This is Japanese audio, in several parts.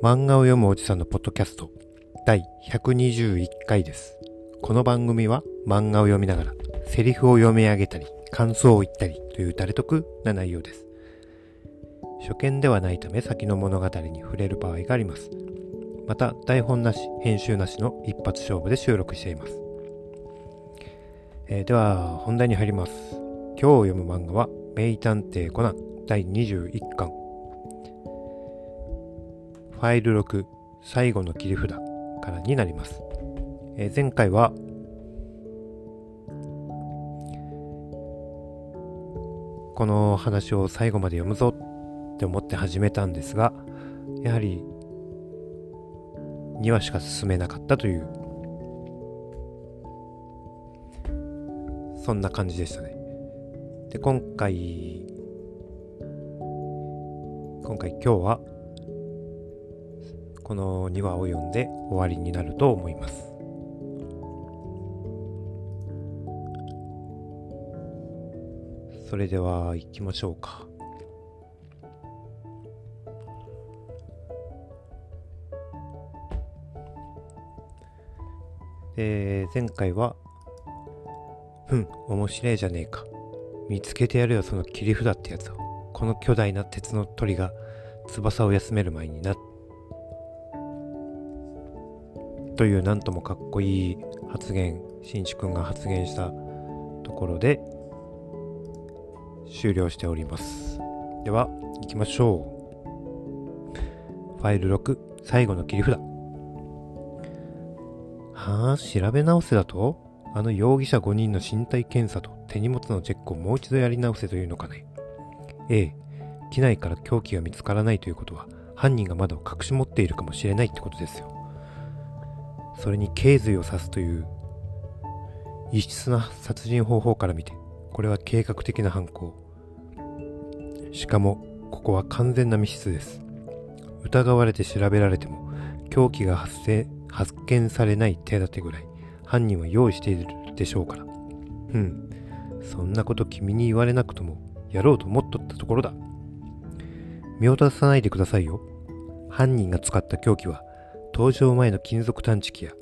漫画を読むおじさんのポッドキャスト第121回です。この番組は漫画を読みながらセリフを読み上げたり感想を言ったりという誰得な内容です。初見ではないため先の物語に触れる場合があります。また台本なし、編集なしの一発勝負で収録しています。えーでは本題に入ります。今日読む漫画は名探偵コナン第21巻ファイル6最後の切り札からになります。えー前回はこの話を最後まで読むぞって思って始めたんですが、やはり2話しか進めなかったという、そんな感じでしたね。で、今回、今回今日はこの2話を読んで終わりになると思います。それでは行きましょうか。で、前回は、ふん、面白いじゃねえか。見つけてやるよ、その切り札ってやつを。この巨大な鉄の鳥が翼を休める前になっ。というなんともかっこいい発言、しんちくんが発言したところで終了しております。では、行きましょう。ファイル6、最後の切り札。はあ、調べ直せだと？あの容疑者5人の身体検査と手荷物のチェックをもう一度やり直せというのかね。ええ、機内から凶器が見つからないということは、犯人がまだを隠し持っているかもしれないってことですよ。それに頸髄を刺すという異質な殺人方法から見て、これは計画的な犯行。しかも、ここは完全な密室です。疑われて調べられても、凶器が発生、発見されない手立てぐらい、犯人は用意しているでしょうから。うん。そんなこと君に言われなくとも、やろうと思っとったところだ。見落とさないでくださいよ。犯人が使った凶器は、登場前の金属探知機や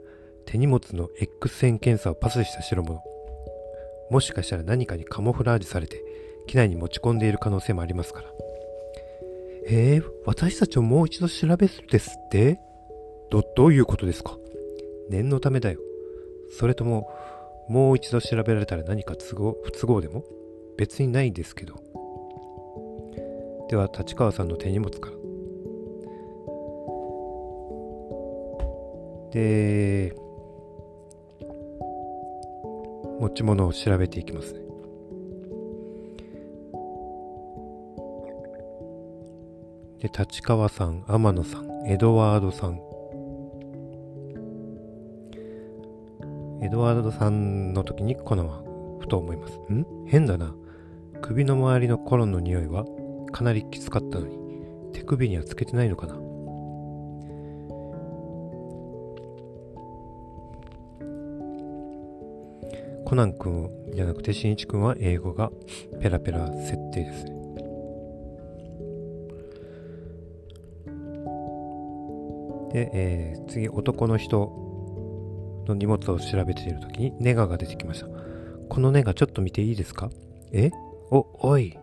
手荷物の X 線検査をパスした代物。もしかしたら何かにカモフラージュされて、機内に持ち込んでいる可能性もありますから。え、私たちをもう一度調べるですって？ど、どういうことですか？念のためだよ。それとも、もう一度調べられたら何か都合、不都合でも？別にないですけど。では、立川さんの手荷物から。で、持ち物を調べていきますね。で、立川さん、天野さん、エドワードさん。エドワードさんの時にこのふと思います。ん？変だな。首の周りのコロンの匂いはかなりきつかったのに、手首にはつけてないのかな。コナン君じゃなくてしんいち君は英語がペラペラ設定ですね。で、えー次男の人の荷物を調べているときにネガが出てきました。このネガちょっと見ていいですか？え？お、おい。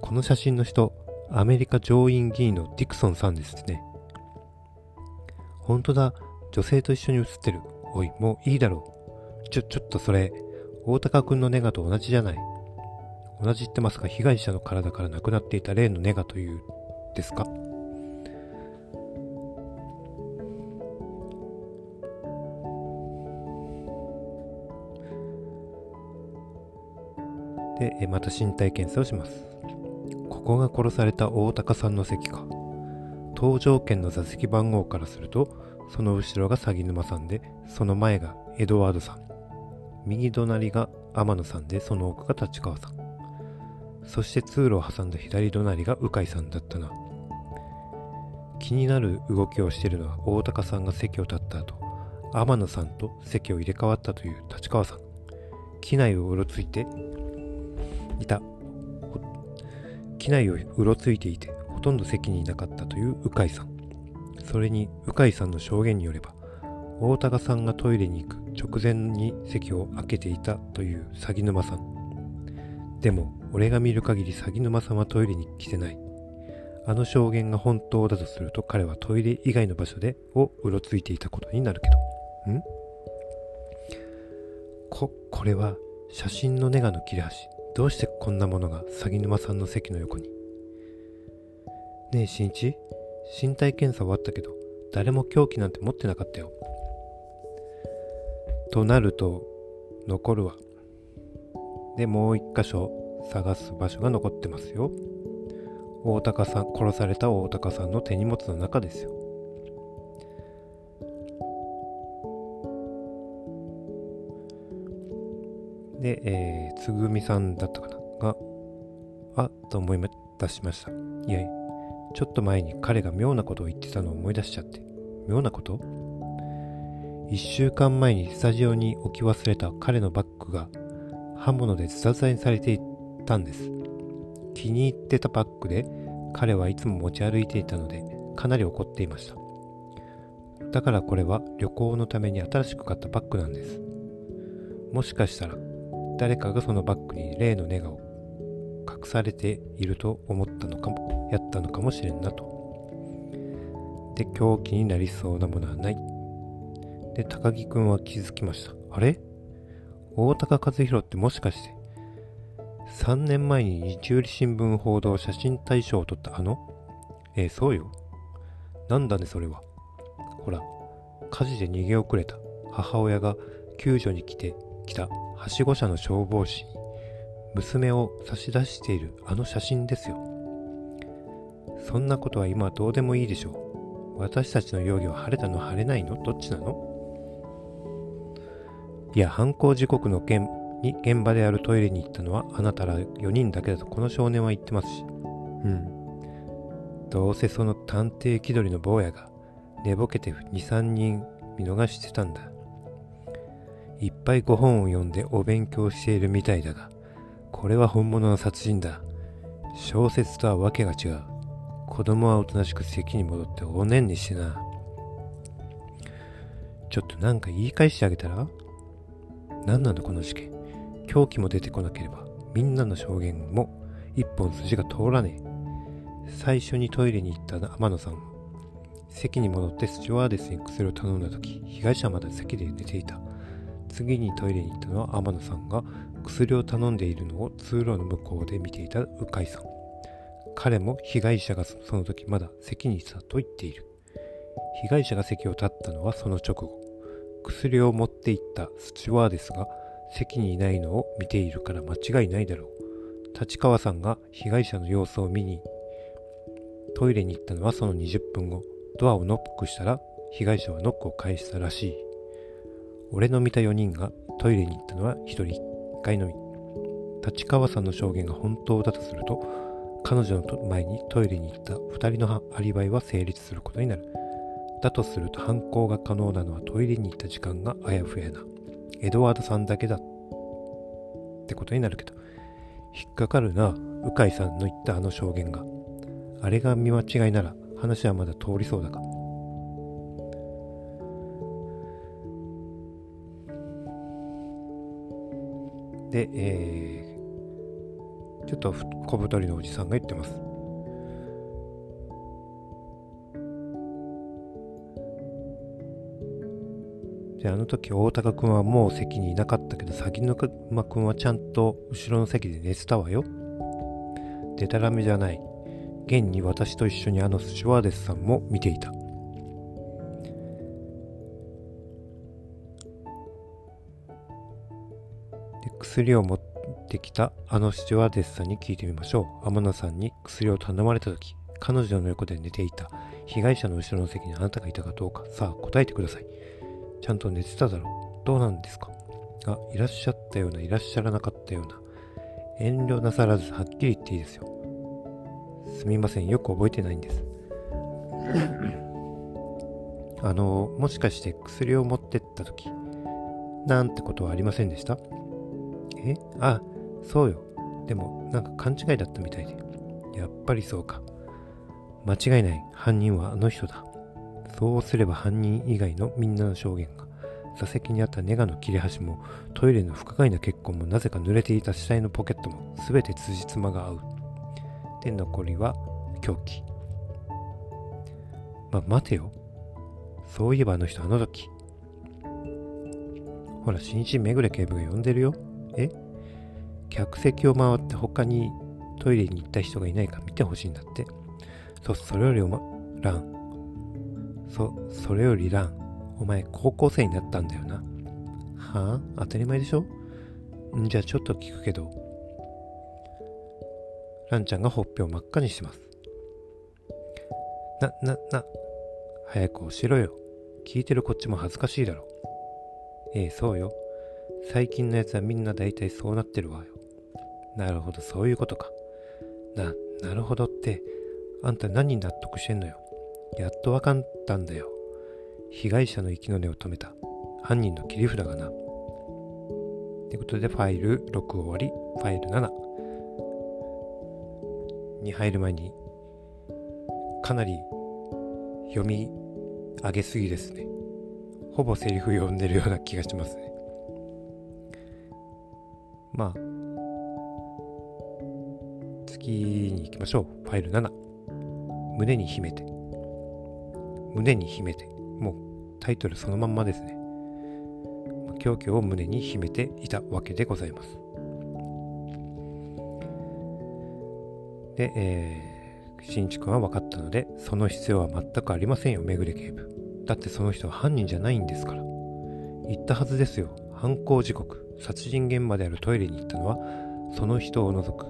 この写真の人、アメリカ上院議員のディクソンさんですね。本当だ、女性と一緒に写ってる。おい、もういいだろう。ちょ、ちょっとそれ、大高くんのネガと同じじゃない。同じってますが、被害者の体からなくなっていた例のネガという、ですか？で、また身体検査をします。ここが殺された大高さんの席か。搭乗券の座席番号からすると、その後ろが鷺沼さんで、その前がエドワードさん。右隣が天野さんで、その奥が立川さん。そして通路を挟んだ左隣が鵜飼さんだったな。気になる動きをしているのは大高さんが席を立った後、天野さんと席を入れ替わったという立川さん。機内をうろついていた。機内をうろついていて、ほとんど席にいなかったという鵜飼さん。それに鵜飼さんの証言によれば大高さんがトイレに行く直前に席を開けていたという鷺沼さん。でも俺が見る限り鷺沼さんはトイレに来てない。あの証言が本当だとすると彼はトイレ以外の場所でをうろついていたことになるけど。ん？ここれは写真のネガの切れ端。どうしてこんなものが鷺沼さんの席の横に？ねえ新一。身体検査終わったけど誰も凶器なんて持ってなかったよ。となると残るわでもう一箇所探す場所が残ってますよ大高さん殺された大高さんの手荷物の中ですよで、えー、つぐみさんだったかな？が、あ、と思い出しました。いやちょっと前に彼が妙なことを言ってたのを思い出しちゃって。妙なこと？一週間前にスタジオに置き忘れた彼のバッグが刃物でズタズタにされていたんです。気に入ってたバッグで彼はいつも持ち歩いていたのでかなり怒っていました。だからこれは旅行のために新しく買ったバッグなんです。もしかしたら誰かがそのバッグに例のネガを隠されていると思ったのかも、やったのかもしれんなと。で、狂気になりそうなものはない。で、高木くんは気づきました。あれ？大高和弘ってもしかして、3年前に日売新聞報道写真大賞を取ったあの？ええ、そうよ。なんだね、それは。ほら、火事で逃げ遅れた母親が救助に来て、来たはしご車の消防士に娘を差し出しているあの写真ですよ。そんなことは今どうでもいいでしょう。私たちの容疑は晴れたの晴れないの？どっちなの？いや、犯行時刻の件に現場であるトイレに行ったのはあなたら4人だけだとこの少年は言ってますし。うん。どうせその探偵気取りの坊やが寝ぼけて2、3人見逃してたんだ。いっぱいご本を読んでお勉強しているみたいだが、これは本物の殺人だ。小説とはわけが違う。子供はおとなしく席に戻っておねんにしてな。ちょっとなんか言い返してあげたら？何なのこの事件。凶器も出てこなければ、みんなの証言も一本筋が通らねえ。最初にトイレに行った天野さん席に戻ってスチュワーデスに薬を頼んだ時、被害者はまだ席で寝ていた。次にトイレに行ったのは天野さんが薬を頼んでいるのを通路の向こうで見ていた鵜飼さん。彼も被害者がその時まだ席にいたと言っている。被害者が席を立ったのはその直後。薬を持っていったスチュワーデスが席にいないのを見ているから間違いないだろう。立川さんが被害者の様子を見にトイレに行ったのはその20分後。ドアをノックしたら被害者はノックを返したらしい。俺の見た4人がトイレに行ったのは1人1回のみ。立川さんの証言が本当だとすると、彼女の前にトイレに行った2人のアリバイは成立することになる。だとすると犯行が可能なのはトイレに行った時間があやふやな。エドワードさんだけだってことになるけど、引っかかるな、鵜飼さんの言ったあの証言が。あれが見間違いなら話はまだ通りそうだが。で、えー、ちょっと小太りのおじさんが言ってます。で、あの時大高くんはもう席にいなかったけど、先の馬くんはちゃんと後ろの席で寝てたわよ。でたらめじゃない。現に私と一緒にあのスチュワーデスさんも見ていた。薬を持ってきたあのスチュワーデスさんに聞いてみましょう。天野さんに薬を頼まれた時、彼女の横で寝ていた被害者の後ろの席にあなたがいたかどうか、さあ答えてください。ちゃんと寝てただろう。どうなんですか？あ、いらっしゃったような、いらっしゃらなかったような。遠慮なさらずはっきり言っていいですよ。すみません、よく覚えてないんです。あの、もしかして薬を持ってった時、なんてことはありませんでした？え？あ、そうよ。でも、なんか勘違いだったみたいで。やっぱりそうか。間違いない。犯人はあの人だ。そうすれば犯人以外のみんなの証言が座席にあったネガの切れ端もトイレの不可解な血痕もなぜか濡れていた死体のポケットも全て辻褄が合う。で残りは凶器ま、待てよ。そういえばあの人あの時。ほら新人めぐれ警部が呼んでるよ。え？客席を回って他にトイレに行った人がいないか見てほしいんだって。そ、それよりおま、ラン。そ、それよりラン。お前高校生になったんだよな。はあ？当たり前でしょ？んじゃあちょっと聞くけど。ランちゃんがほっぺを真っ赤にします。な、な、な、早く教えろよ。聞いてるこっちも恥ずかしいだろ。ええ、そうよ。最近のやつはみんな大体そうなってるわよ。なるほど、そういうことか。な、なるほどって、あんた何に納得してんのよ？やっとわかったんだよ。被害者の息の根を止めた犯人の切り札がな。ということで、ファイル6終わり、ファイル7に入る前に、かなり読み上げすぎですね。ほぼセリフ読んでるような気がしますね。まあ、次に行きましょう。ファイル7。胸に秘めて。胸に秘めて。もうタイトルそのまんまですね。狂気を胸に秘めていたわけでございます。で、えー、新築は分かったので、その必要は全くありませんよ、めぐれ警部。だってその人は犯人じゃないんですから。言ったはずですよ。犯行時刻、殺人現場であるトイレに行ったのは、その人を除く、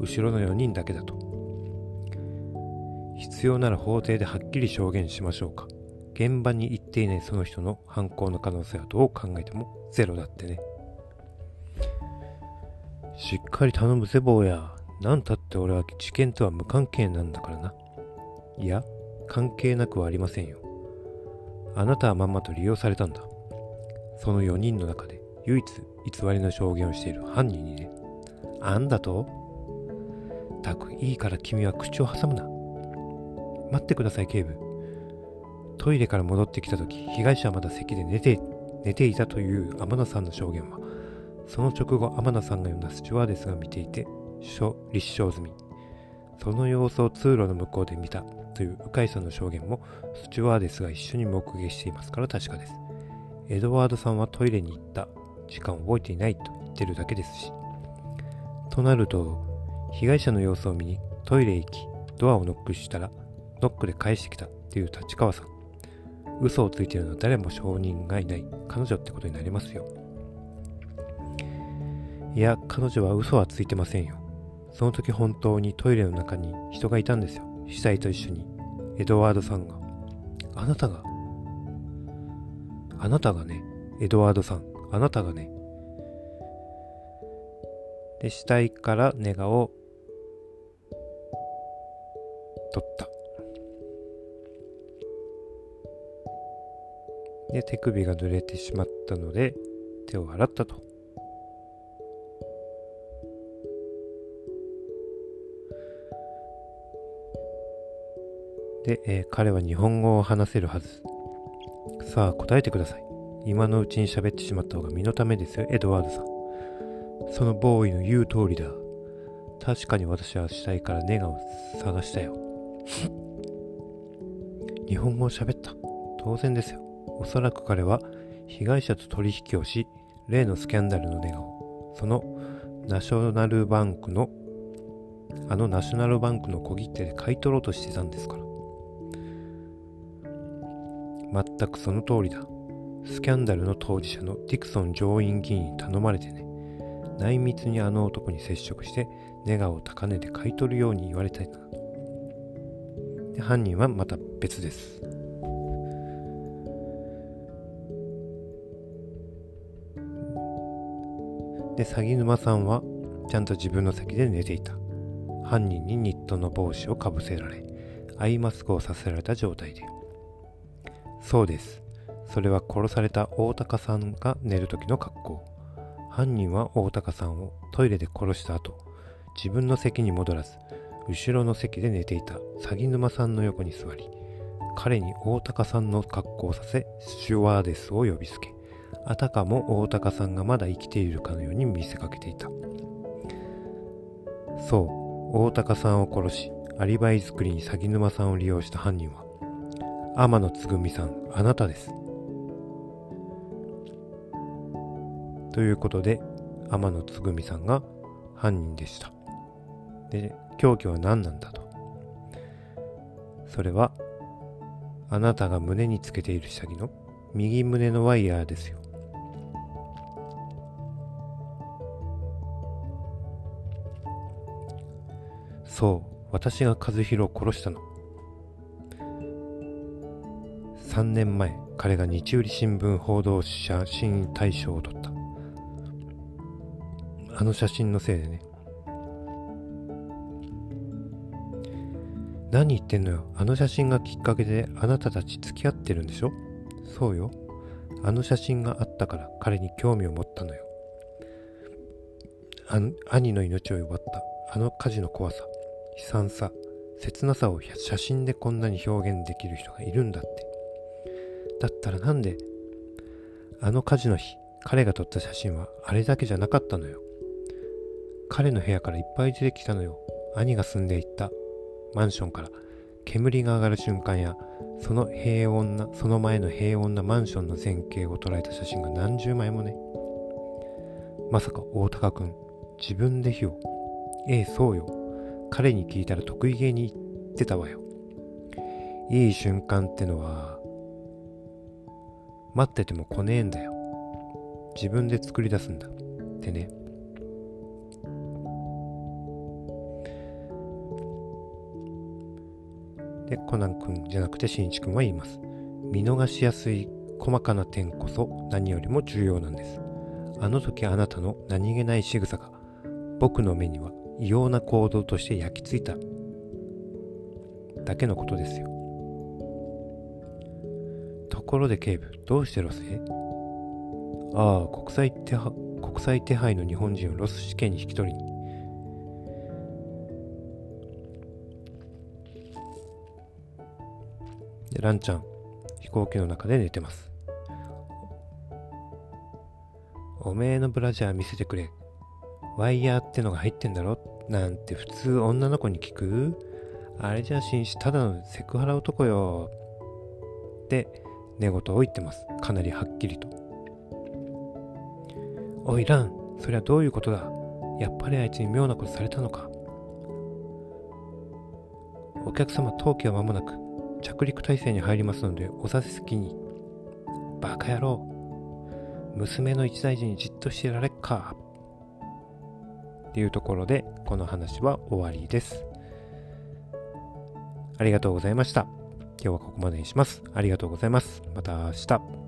後ろの4人だけだと。必要なら法廷ではっきり証言しましょうか。現場に行っていないその人の犯行の可能性はどう考えてもゼロだってね。しっかり頼むぜ、坊や。なんたって俺は事件とは無関係なんだからな。いや、関係なくはありませんよ。あなたはまんまと利用されたんだ。その4人の中で唯一偽りの証言をしている犯人にね。あんだと？たくいいから君は口を挟むな。待ってください、警部。トイレから戻ってきた時、被害者はまだ席で寝て、寝ていたという天野さんの証言は、その直後、天野さんが呼んだスチュワーデスが見ていて、立証済み。その様子を通路の向こうで見たという鵜飼さんの証言も、スチュワーデスが一緒に目撃していますから確かです。エドワードさんはトイレに行った時間を覚えていないと言ってるだけですし。となると、被害者の様子を見にトイレへ行き、ドアをノックしたらノックで返してきたっていう立川さん。嘘をついているのは誰も証人がいない彼女ってことになりますよ。いや、彼女は嘘はついてませんよ。その時本当にトイレの中に人がいたんですよ。死体と一緒に。エドワードさんが。あなたが。あなたがね、エドワードさん。あなたがね。で、死体からネガを取った。で、手首が濡れてしまったので、手を洗ったと。で、えー、彼は日本語を話せるはず。さあ、答えてください。今のうちに喋ってしまった方が身のためですよ、エドワードさん。そのボーイの言う通りだ。確かに私は死体からネガを探したよ。日本語を喋った。当然ですよ。おそらく彼は被害者と取引をし、例のスキャンダルのネガを、そのナショナルバンクの、あのナショナルバンクの小切手で買い取ろうとしてたんですから。全くその通りだ。スキャンダルの当事者のディクソン上院議員に頼まれてね、内密にあの男に接触して、ネガを高値で買い取るように言われたいな。で犯人はまた別です。で、鷺沼さんはちゃんと自分の席で寝ていた。犯人にニットの帽子をかぶせられ、アイマスクをさせられた状態で。そうです。それは殺された大高さんが寝る時の格好。犯人は大高さんをトイレで殺した後、自分の席に戻らず、後ろの席で寝ていた鷺沼さんの横に座り、彼に大高さんの格好をさせシュワーデスを呼びつけあたかも大高さんがまだ生きているかのように見せかけていた。そう大高さんを殺しアリバイ作りに鷺沼さんを利用した犯人は天野つぐみさんあなたです。ということで天野つぐみさんが犯人でした。で凶器は何なんだと。それはあなたが胸につけている下着の右胸のワイヤーですよ。そう私が和弘を殺したの。3年前彼が日売新聞報道写真大賞を取った。あの写真のせいでね。何言ってんのよ。あの写真がきっかけであなたたち付き合ってるんでしょ？そうよ。あの写真があったから彼に興味を持ったのよ。兄の命を奪った。あの火事の怖さ悲惨さ切なさを写真でこんなに表現できる人がいるんだって。だったらなんであの火事の日彼が撮った写真はあれだけじゃなかったのよ。彼の部屋からいっぱい出てきたのよ。兄が住んでいったマンションから。煙が上がる瞬間やその平穏なその前の平穏なマンションの前景を捉えた写真が何十枚もね。まさか大高くん自分で火をええそうよ。彼に聞いたら得意げに言ってたわよ。いい瞬間ってのは待ってても来ねえんだよ。自分で作り出すんだってね。でコナン君じゃなくてしんいち君は言います。見逃しやすい細かな点こそ何よりも重要なんです。あの時あなたの何気ない仕草が僕の目には異様な行動として焼き付いた。だけのことですよ。ところで警部どうしてロスへ？ああ国際手配の日本人をロス市警に引き取りに。ランちゃん飛行機の中で寝てます。おめえのブラジャー見せてくれ。ワイヤーってのが入ってんだろ？なんて普通女の子に聞く？あれじゃ紳士ただのセクハラ男よ。って寝言を言ってます。かなりはっきりと。おいランそりゃどういうことだ？やっぱりあいつに妙なことされたのか。お客様当機は間もなく。着陸態勢に入りますのでお座席にバカ野郎娘の一大事にじっとしてられっかっていうところでこの話は終わりです。ありがとうございました。今日はここまでにします。ありがとうございます。また明日。